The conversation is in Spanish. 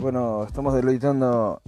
Bueno, estamos deleitando